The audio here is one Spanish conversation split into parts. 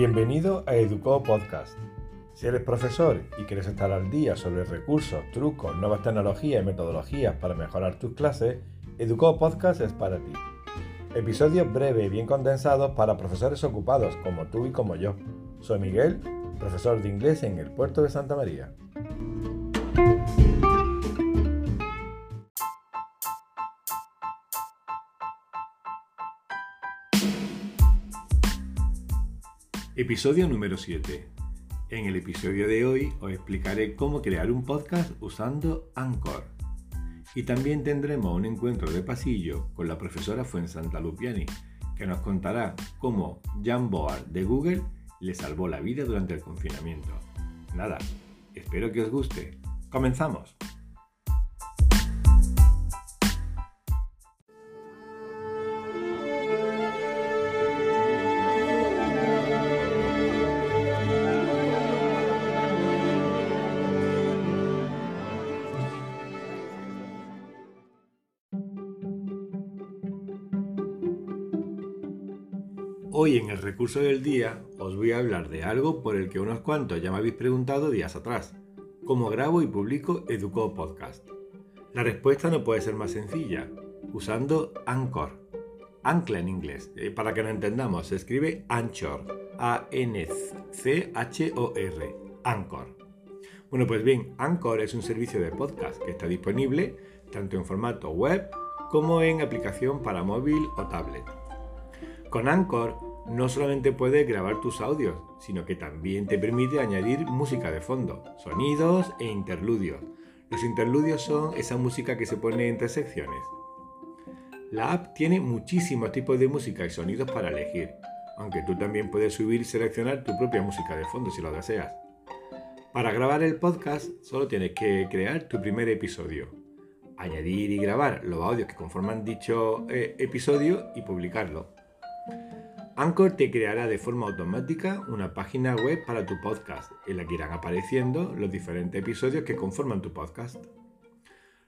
Bienvenido a Educo Podcast. Si eres profesor y quieres estar al día sobre recursos, trucos, nuevas tecnologías y metodologías para mejorar tus clases, Educo Podcast es para ti. Episodios breves y bien condensados para profesores ocupados como tú y como yo. Soy Miguel, profesor de inglés en el puerto de Santa María. Episodio número 7. En el episodio de hoy os explicaré cómo crear un podcast usando Anchor. Y también tendremos un encuentro de pasillo con la profesora Fuensanta Lupiani, que nos contará cómo Jamboard de Google le salvó la vida durante el confinamiento. Nada, espero que os guste. ¡Comenzamos! Hoy en el recurso del día os voy a hablar de algo por el que unos cuantos ya me habéis preguntado días atrás. ¿Cómo grabo y publico Educo Podcast? La respuesta no puede ser más sencilla, usando Anchor. Ancla en inglés. Eh, para que lo entendamos, se escribe Anchor. A-N-C-H-O-R. Anchor. Bueno, pues bien, Anchor es un servicio de podcast que está disponible tanto en formato web como en aplicación para móvil o tablet. Con Anchor no solamente puedes grabar tus audios, sino que también te permite añadir música de fondo, sonidos e interludios. Los interludios son esa música que se pone entre secciones. La app tiene muchísimos tipos de música y sonidos para elegir, aunque tú también puedes subir y seleccionar tu propia música de fondo si lo deseas. Para grabar el podcast solo tienes que crear tu primer episodio, añadir y grabar los audios que conforman dicho eh, episodio y publicarlo. Anchor te creará de forma automática una página web para tu podcast en la que irán apareciendo los diferentes episodios que conforman tu podcast.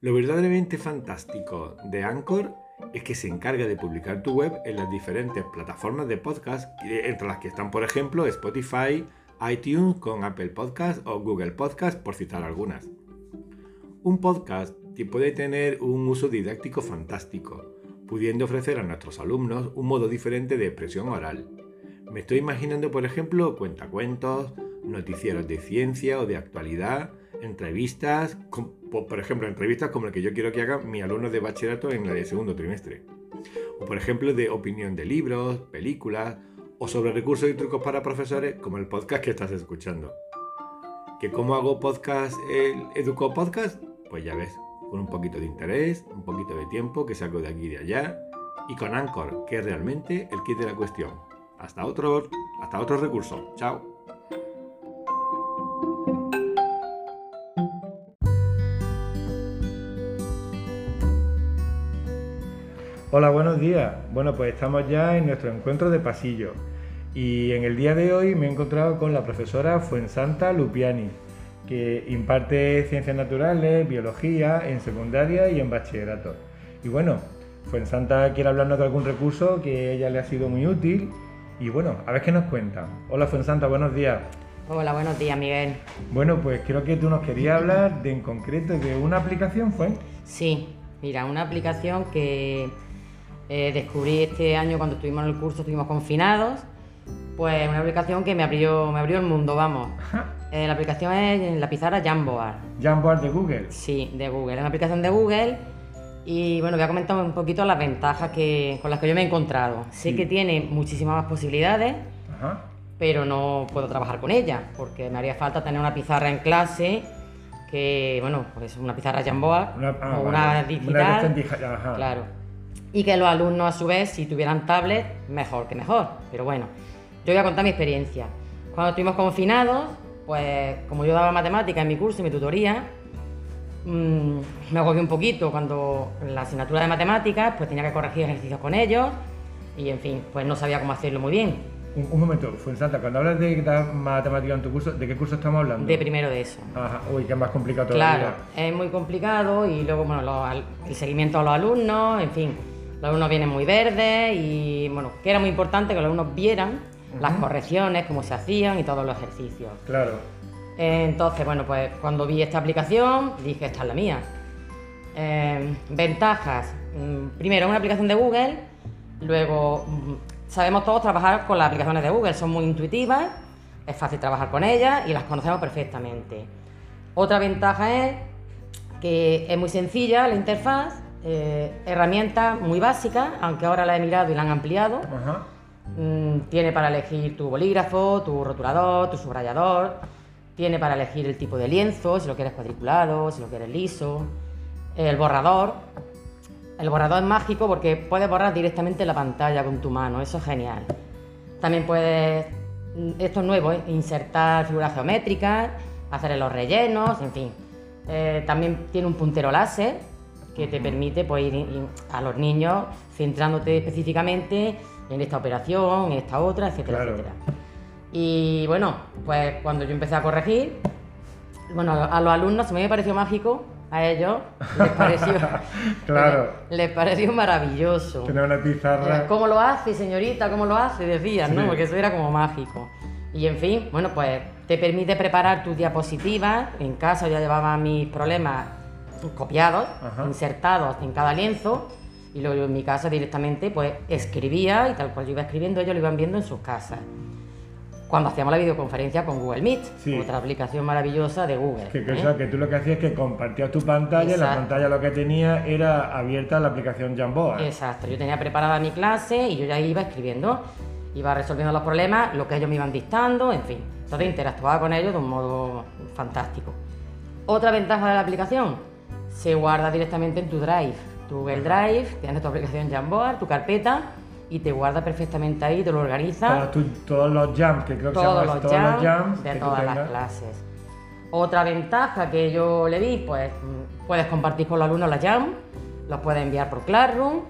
Lo verdaderamente fantástico de Anchor es que se encarga de publicar tu web en las diferentes plataformas de podcast, entre las que están, por ejemplo, Spotify, iTunes con Apple Podcast o Google Podcast, por citar algunas. Un podcast puede tener un uso didáctico fantástico, pudiendo ofrecer a nuestros alumnos un modo diferente de expresión oral. Me estoy imaginando, por ejemplo, cuentacuentos, noticieros de ciencia o de actualidad, entrevistas, por ejemplo, entrevistas como la que yo quiero que haga mi alumno de bachillerato en de segundo trimestre. O por ejemplo, de opinión de libros, películas, o sobre recursos y trucos para profesores, como el podcast que estás escuchando. ¿Que cómo hago podcast, el Educo Podcast? Pues ya ves, con un poquito de interés, un poquito de tiempo que saco de aquí y de allá, y con Anchor, que es realmente el kit de la cuestión. Hasta otro, hasta otro recurso. Chao. Hola, buenos días. Bueno, pues estamos ya en nuestro encuentro de pasillo. Y en el día de hoy me he encontrado con la profesora Fuensanta Lupiani que imparte ciencias naturales, biología en secundaria y en bachillerato. Y bueno, Fuensanta quiere hablarnos de algún recurso que a ella le ha sido muy útil. Y bueno, a ver qué nos cuenta. Hola Fuensanta, buenos días. Hola, buenos días, Miguel. Bueno, pues creo que tú nos querías hablar de en concreto de una aplicación, ¿fue? Sí, mira, una aplicación que eh, descubrí este año cuando estuvimos en el curso, estuvimos confinados. Pues una aplicación que me abrió, me abrió el mundo, vamos. Eh, la aplicación es la pizarra Jamboard. Jamboard de Google. Sí, de Google. Es una aplicación de Google. Y bueno, voy a comentar un poquito las ventajas que, con las que yo me he encontrado. Sé que tiene muchísimas más posibilidades, pero no puedo trabajar con ella, porque me haría falta tener una pizarra en clase que, bueno, pues una pizarra Jamboard una, ah, o una digital. claro. Y que los alumnos, a su vez, si tuvieran tablet, mejor que mejor. Pero bueno, yo voy a contar mi experiencia. Cuando estuvimos confinados, pues como yo daba matemática en mi curso, en mi tutoría, mmm, me agobié un poquito cuando en la asignatura de matemáticas pues tenía que corregir ejercicios con ellos y en fin, pues no sabía cómo hacerlo muy bien. Un, momento, Fuensanta, cuando hablas de matemática en tu curso, ¿de qué curso estamos hablando? De primero de eso. Ajá, uy, que es más complicado todavía. Claro, es muy complicado y luego, bueno, el seguimiento a los alumnos, en fin, los alumnos vienen muy verdes y, bueno, que era muy importante que los alumnos vieran las correcciones, cómo se hacían y todos los ejercicios. Claro. Entonces, bueno, pues cuando vi esta aplicación dije, esta es la mía. Eh, ventajas. Mm, primero, es una aplicación de Google. Luego, mm, sabemos todos trabajar con las aplicaciones de Google. Son muy intuitivas, es fácil trabajar con ellas y las conocemos perfectamente. Otra ventaja es que es muy sencilla la interfaz, eh, herramienta muy básica, aunque ahora la he mirado y la han ampliado. Tiene para elegir tu bolígrafo, tu rotulador, tu subrayador. Tiene para elegir el tipo de lienzo, si lo quieres cuadriculado, si lo quieres liso. El borrador. El borrador es mágico porque puedes borrar directamente la pantalla con tu mano, eso es genial. También puedes, mm, esto es nuevo, ¿eh? insertar figuras geométricas, hacer los rellenos, en fin. Eh, también tiene un puntero láser que te permite pues, ir a los niños centrándote específicamente en esta operación, en esta otra, etcétera, etcétera. Y bueno, pues cuando yo empecé a corregir, bueno, a los alumnos se me pareció mágico, a ellos les pareció, claro. les, pareció maravilloso. Tener una pizarra. ¿Cómo lo hace, señorita? ¿Cómo lo hace? Decían, ¿no? Porque eso era como mágico. Y en fin, bueno, pues te permite preparar tus diapositivas. En casa ya llevaba mis problemas copiados, insertados en cada lienzo y luego en mi casa directamente pues escribía y tal cual yo iba escribiendo ellos lo iban viendo en sus casas. Cuando hacíamos la videoconferencia con Google Meet, otra aplicación maravillosa de Google. Que, ¿eh? que tú lo que hacías es que compartías tu pantalla y la pantalla lo que tenía era abierta la aplicación Jamboa. Exacto, yo tenía preparada mi clase y yo ya iba escribiendo, iba resolviendo los problemas, lo que ellos me iban dictando, en fin. Entonces interactuaba con ellos de un modo fantástico. Otra ventaja de la aplicación, se guarda directamente en tu Drive. Tu Google Drive, tienes tu aplicación Jamboard, tu carpeta y te guarda perfectamente ahí, te lo organiza. todos los jams, que creo que todos, los, todos los jams de todas las clases. Otra ventaja que yo le vi, pues puedes compartir con los alumnos la jam, los puedes enviar por Classroom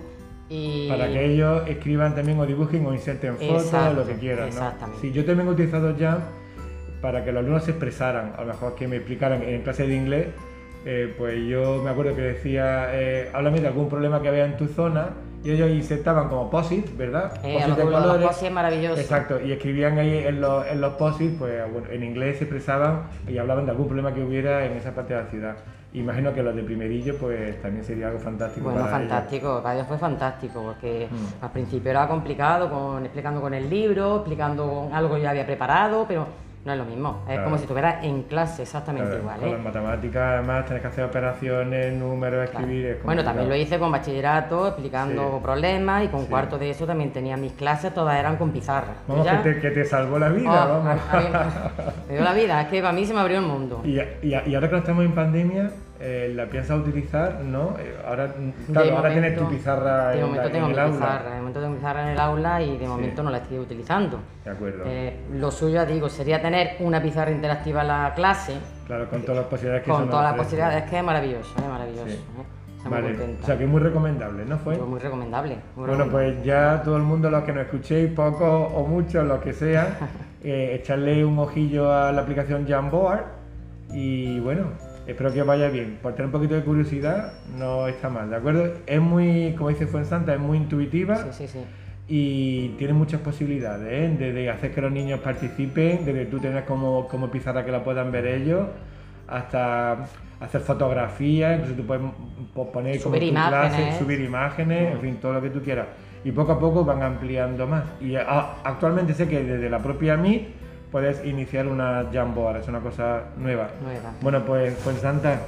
y... Para que ellos escriban también o dibujen o inserten fotos o lo que quieran. Exactamente. Sí, yo también he utilizado jam para que los alumnos se expresaran, a lo mejor que me explicaran en clase de inglés eh, pues yo me acuerdo que decía, eh, háblame de algún problema que había en tu zona, y ellos insertaban como posit, ¿verdad? Eh, de colores. Los posit maravilloso. Exacto, y escribían ahí en los, en los posit, pues bueno, en inglés se expresaban y hablaban de algún problema que hubiera en esa parte de la ciudad. Imagino que los de primerillo pues también sería algo fantástico. Bueno, fantástico, para ellos fue fantástico, porque mm. al principio era complicado, con, explicando con el libro, explicando algo que yo había preparado, pero no es lo mismo, es como si estuvieras en clase exactamente igual. Con ¿eh? las matemáticas, además, tienes que hacer operaciones, números, escribir. bueno, también lo hice con bachillerato, explicando problemas, y con cuarto de eso también tenía mis clases, todas eran con pizarra. Vamos, que, te, que, te, salvó la vida, oh, vamos. me dio la vida, es que para mí se me abrió el mundo. Y, y, y ahora que estamos en pandemia, eh, la piensas utilizar, ¿no? Eh, ahora, claro, ahora tienes tu pizarra en, momento tengo mi el pizarra, De momento tengo pizarra en el aula y de momento no la estoy utilizando. De acuerdo. Eh, lo suyo, digo, sería tener una pizarra interactiva en la clase. Claro, con todas las posibilidades que Con todas las posibilidades, es que es maravilloso, es maravilloso. Vale. O sea que es muy recomendable, ¿no fue? Pues muy recomendable. bueno, pues ya todo el mundo, los que nos escuchéis, pocos o muchos, los que sea, echarle un ojillo a la aplicación Jamboard y bueno, Espero que vaya bien. Por tener un poquito de curiosidad, no está mal, ¿de acuerdo? Es muy, como dice Fuensanta, es muy intuitiva. Sí, sí, sí. Y tiene muchas posibilidades, ¿eh? desde hacer que los niños participen, desde tú tener como, como pizarra que la puedan ver ellos, hasta hacer fotografías, incluso tú puedes poner como imágenes. clase, subir imágenes, en fin, todo lo que tú quieras. Y poco a poco van ampliando más. Y actualmente sé que desde la propia MIT puedes iniciar una Jamboard, es una cosa nueva. Bueno, pues, pues Santa,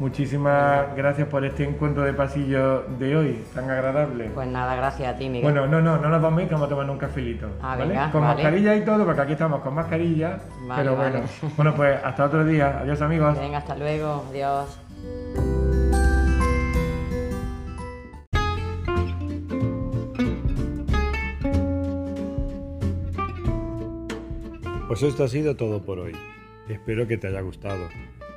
muchísimas gracias por este encuentro de pasillo de hoy, tan agradable. Pues nada, gracias a ti, Miguel. Bueno, no, no, no nos vamos a ir, que vamos a tomar un cafelito. Ah, ¿vale? Venga, con mascarilla y todo, porque aquí estamos con mascarilla. pero bueno, bueno, pues hasta otro día. Adiós, amigos. Venga, hasta luego. Adiós. Pues esto ha sido todo por hoy. Espero que te haya gustado.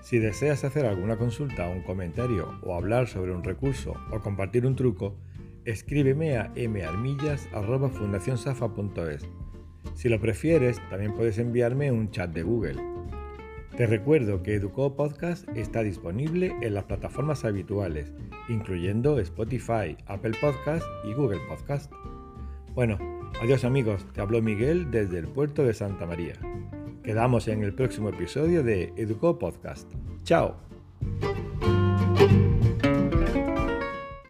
Si deseas hacer alguna consulta, un comentario o hablar sobre un recurso o compartir un truco, escríbeme a marmillas.fundacionsafa.es. Si lo prefieres, también puedes enviarme un chat de Google. Te recuerdo que Educo Podcast está disponible en las plataformas habituales, incluyendo Spotify, Apple Podcast y Google Podcast. Bueno, Adiós amigos, te habló Miguel desde el puerto de Santa María. Quedamos en el próximo episodio de Educo Podcast. Chao.